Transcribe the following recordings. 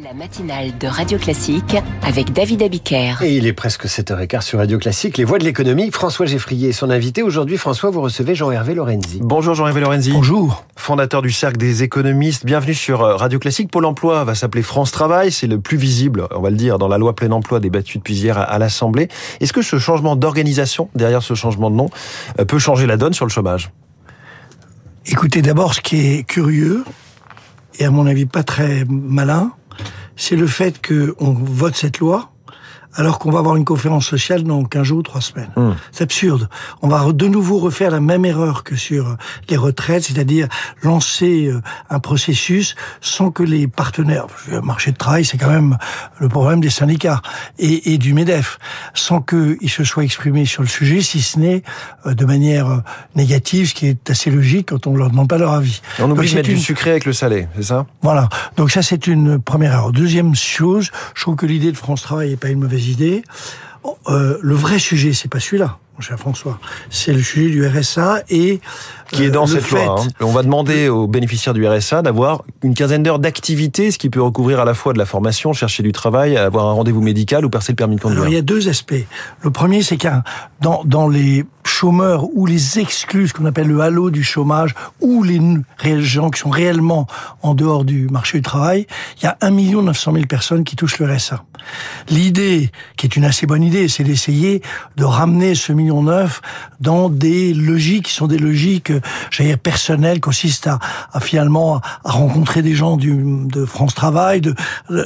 La matinale de Radio Classique avec David Abiker. Et il est presque 7h15 sur Radio Classique. Les voix de l'économie, François Geffrier est son invité. Aujourd'hui, François, vous recevez Jean-Hervé Lorenzi. Bonjour Jean-Hervé Lorenzi. Bonjour. Fondateur du Cercle des économistes. Bienvenue sur euh, Radio Classique. Pôle emploi va s'appeler France Travail. C'est le plus visible, on va le dire, dans la loi plein emploi débattue depuis hier à l'Assemblée. Est-ce que ce changement d'organisation, derrière ce changement de nom, euh, peut changer la donne sur le chômage? Écoutez, d'abord, ce qui est curieux, et à mon avis pas très malin, c'est le fait qu'on vote cette loi alors qu'on va avoir une conférence sociale dans 15 jours ou 3 semaines. Hum. C'est absurde. On va de nouveau refaire la même erreur que sur les retraites, c'est-à-dire lancer euh, un processus sans que les partenaires, le marché de travail, c'est quand même le problème des syndicats et, et du MEDEF, sans qu'ils se soient exprimés sur le sujet, si ce n'est euh, de manière euh, négative, ce qui est assez logique quand on leur demande pas leur avis. On oublie de mettre une- du sucré avec le salé, c'est ça? Voilà. Donc ça, c'est une première erreur. Deuxième chose, je trouve que l'idée de France Travail n'est pas une mauvaise idée. Euh, le vrai sujet, c'est pas celui-là, mon cher François. C'est le sujet du RSA et qui est euh, dans le cette fait, loi. hein. On va demander aux bénéficiaires du RSA d'avoir une quinzaine d'heures d'activité, ce qui peut recouvrir à la fois de la formation, chercher du travail, avoir un rendez-vous médical ou percer le permis de conduire. Alors il y a deux aspects. Le premier, c'est qu'un dans dans les chômeurs ou les exclus, ce qu'on appelle le halo du chômage, ou les gens qui sont réellement en dehors du marché du travail, il y a 1 900 000 personnes qui touchent le RSA. L'idée, qui est une assez bonne idée, c'est d'essayer de ramener ce million neuf dans des logiques qui sont des logiques, euh, j'allais dire, personnelles, consistent à, à finalement à rencontrer des gens du, de France Travail, de,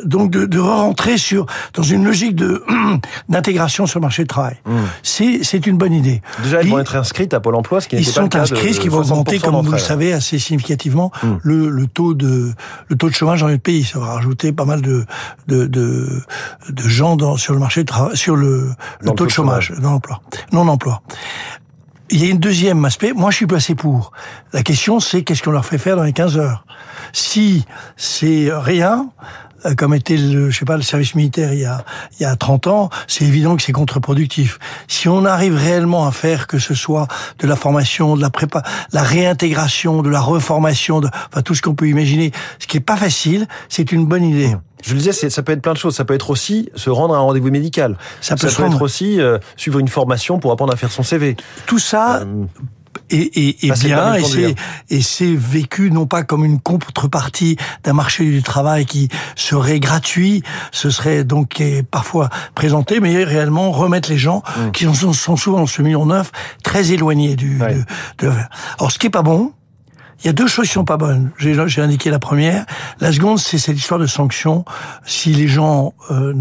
donc de, de rentrer sur dans une logique de d'intégration sur le marché du travail. C'est c'est une bonne idée. Déjà, Ils- vont être inscrites à Pôle emploi, ce qui ils pas le sont inscrits, ce qui va augmenter, 60% comme vous le savez, assez significativement Mm. le, le taux de le taux de chômage dans notre pays. Ça va rajouter pas mal de de de, de gens dans, sur le marché de travail, sur le, le Dans taux de chômage, non emploi, non emploi. Il y a une deuxième aspect. Moi, je suis placé pour. La question, c'est qu'est-ce qu'on leur fait faire dans les 15 heures? Si c'est rien, comme était le, je sais pas, le service militaire il y a, il y a 30 ans, c'est évident que c'est contre-productif. Si on arrive réellement à faire que ce soit de la formation, de la prépa, la réintégration, de la reformation, de, enfin tout ce qu'on peut imaginer, ce qui est pas facile, c'est une bonne idée. Je le disais, ça peut être plein de choses. Ça peut être aussi se rendre à un rendez-vous médical. Ça peut être aussi euh, suivre une formation pour apprendre à faire son CV. Tout ça, Euh, et, et, et bien, et c'est, et c'est vécu non pas comme une contrepartie d'un marché du travail qui serait gratuit, ce serait donc qui parfois présenté, mais réellement remettre les gens qui en sont, sont souvent ce million neuf très éloignés du. Ouais. De, de- Alors ce qui est pas bon. Il y a deux choses qui sont pas bonnes. J'ai j'ai indiqué la première. La seconde, c'est cette histoire de sanctions. Si les gens euh,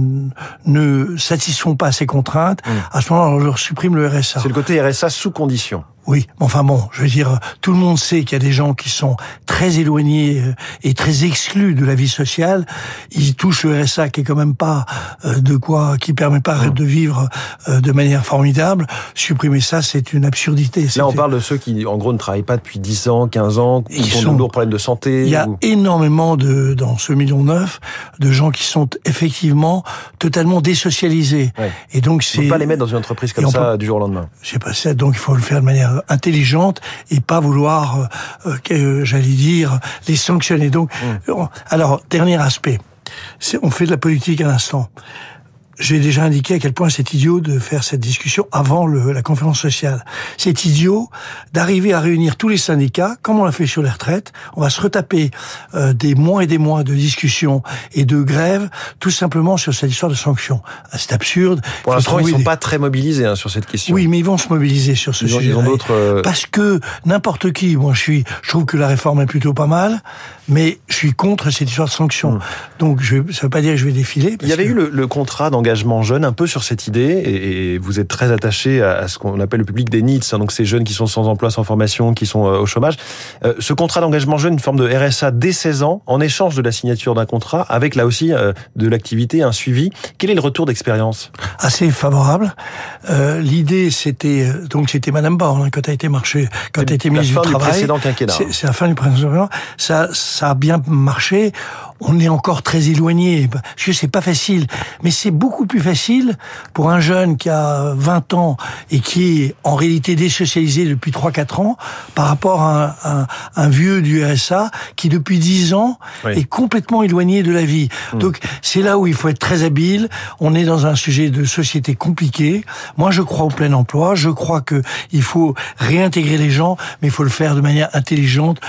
ne satisfont pas à ces contraintes, à ce moment-là, on leur supprime le RSA. c'est le côté RSA sous condition. Oui, enfin bon, je veux dire, tout le monde sait qu'il y a des gens qui sont très éloignés euh, et très exclus de la vie sociale. Ils touchent le RSA qui est quand même pas euh, de quoi, qui permet pas de vivre euh, de manière formidable. Supprimer ça, c'est une absurdité. Là, on parle de ceux qui, en gros, ne travaillent pas depuis 10 ans, 15 ans, qui Ils ont sont- de lourds problèmes de santé. Il y a ou- énormément de, dans ce million neuf, de gens qui sont effectivement totalement désocialisés. Ouais. Et donc On c'est peut pas les mettre dans une entreprise comme on ça du jour au lendemain. c'est pas ça, donc il faut le faire de manière intelligente et pas vouloir, euh, euh, que, euh, j'allais dire, les sanctionner. Donc, on- alors dernier aspect, on fait de la politique à l'instant. J'ai déjà indiqué à quel point c'est idiot de faire cette discussion avant le, la conférence sociale. C'est idiot d'arriver à réunir tous les syndicats, comme on l'a fait sur les retraites. On va se retaper euh, des mois et des mois de discussions et de grèves, tout simplement sur cette histoire de sanctions. Ah, C'est absurde. Pour l'instant, ils trouver sont des- pas très mobilisés hein, sur cette question. oui, mais ils vont se mobiliser sur ce ils ont, sujet. ils ont d'autres. euh, Parce que n'importe qui, moi je suis, je trouve que la réforme est plutôt pas mal, mais je suis contre cette histoire de sanctions. Donc je, ça veut pas dire que je vais défiler. Il y avait que- eu le, le contrat d'engagement jeune un peu sur cette idée, et, et vous êtes très attaché à, à ce qu'on appelle le public des NEETs, hein, donc ces jeunes qui sont sans emploi, sans formation, qui sont euh, au chômage. Euh, ce contrat d'engagement jeune, une forme de RSA dès 16 ans, en échange de la signature d'un contrat, avec là aussi euh, de l'activité, un suivi. Quel est le retour d'expérience? Assez favorable. Euh, L'idée, c'était euh, donc c'était Madame Borne hein, quand elle a été marché, quand elle a été fin du du travail. précédent quinquennat. C'est c'est la fin du précédent quinquennat. Ça, ça a bien marché. on est encore très éloigné, parce que c'est pas facile. Mais c'est beaucoup plus facile pour un jeune qui a 20 ans et qui est en réalité désocialisé depuis 3-4 ans par rapport à un, un, vieux du RSA qui depuis 10 ans est complètement éloigné de la vie. Hmm. Donc c'est là où il faut être très habile. On est dans un sujet de société compliqué. Moi je crois au plein emploi, je crois que il faut réintégrer les gens, mais il faut le faire de manière intelligente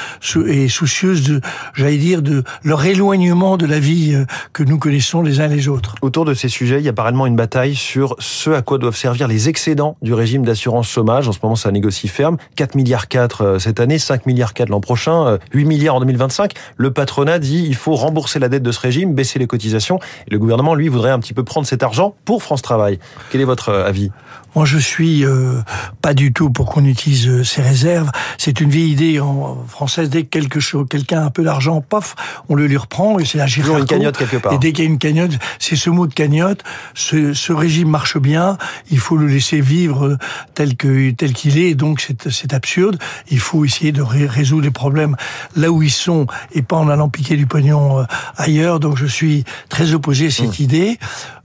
et soucieuse de, j'allais dire, de leur éloignement de la vie euh, que nous connaissons les uns les autres. Autour de ces sujets, il y a parallèlement une bataille sur ce à quoi doivent servir les excédents du régime d'assurance chômage. En ce moment, ça négocie ferme. 4 milliards 4 euh, cette année, 5 milliards 4 l'an prochain, 8 euh, milliards en 2025. Le patronat dit il faut rembourser la dette de ce régime, baisser les cotisations. Et le gouvernement, lui, voudrait un petit peu prendre cet argent pour France Travail. Quel est votre avis? Moi, je suis euh, pas du tout pour qu'on utilise ces réserves. C'est une vieille idée en française. Dès que quelque chose, quelqu'un a un peu d'argent, paf, on le lui reprend et c'est la Toujours une cagnotte quelque part. Et dès qu'il y a une cagnotte, c'est ce mot de cagnotte. Ce, ce, régime marche bien. Il faut le laisser vivre euh, tel que tel qu'il est. Donc c'est absurde. Il faut essayer de résoudre les problèmes là où ils sont et pas en allant piquer du pognon ailleurs. Donc je suis très opposé à cette mmh. idée.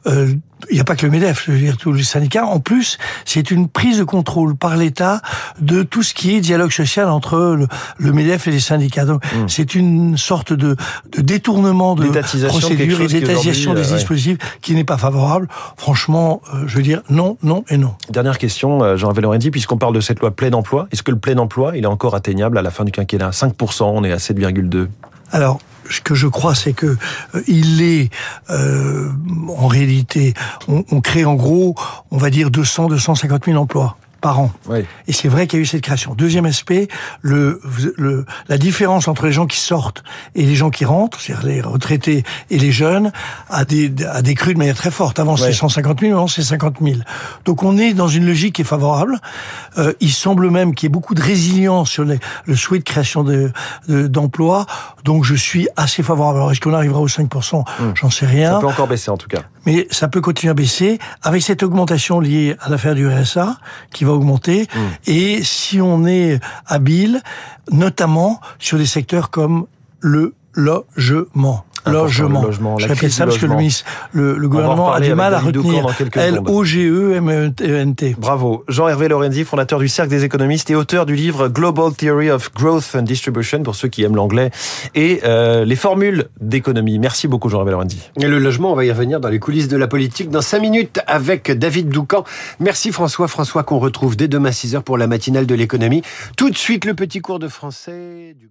Euh, il n'y a pas que le MEDEF, je veux dire tous les syndicats. En plus, c'est une prise de contrôle par l'État de tout ce qui est dialogue social entre le, MEDEF et les syndicats. Donc, hmm. c'est une sorte de, de détournement de procédure et d'étatisation des euh, dispositifs qui n'est pas favorable. Franchement, euh, je veux dire non, non et non. Dernière question, Jean-Hervé Lorenzi, puisqu'on parle de cette loi plein emploi, est-ce que le plein emploi, il est encore atteignable à la fin du quinquennat? 5%, on est à 7,2 alors, ce que je crois, c'est que euh, il est euh, en réalité, on, on, crée en gros, on va dire 200, 250 000 emplois par an. Et c'est vrai qu'il y a eu cette création. Deuxième aspect, le, le, la différence entre les gens qui sortent et les gens qui rentrent, c'est-à-dire les retraités et les jeunes, a, des, a décru de manière très forte. Avant c'est 150 000, maintenant c'est 50 000. Donc on est dans une logique qui est favorable. Euh, il semble même qu'il y ait beaucoup de résilience sur les, le souhait de création d'emplois. De, donc je suis assez favorable. Alors est-ce qu'on arrivera aux 5% hmm. J'en sais rien. Ça peut encore baisser en tout cas. Mais ça peut continuer à baisser avec cette augmentation liée à l'affaire du RSA qui va augmenter. Mmh. Et si on est habile, notamment sur des secteurs comme le logement logement. logement. Je répète ça parce que le, ministre, le, le gouvernement a du mal à retenir L-O-G-E-M-E-N-T. Bravo. Jean-Hervé Lorenzi, fondateur du Cercle des économistes et auteur du livre Global Theory of Growth and Distribution, pour ceux qui aiment l'anglais, et euh, les formules d'économie. Merci beaucoup, Jean-Hervé Lorenzi. Et le logement, on va y revenir dans les coulisses de la politique dans 5 minutes avec David Doucan. Merci François. François qu'on retrouve dès demain 6h pour la matinale de l'économie. Tout de suite, le petit cours de français du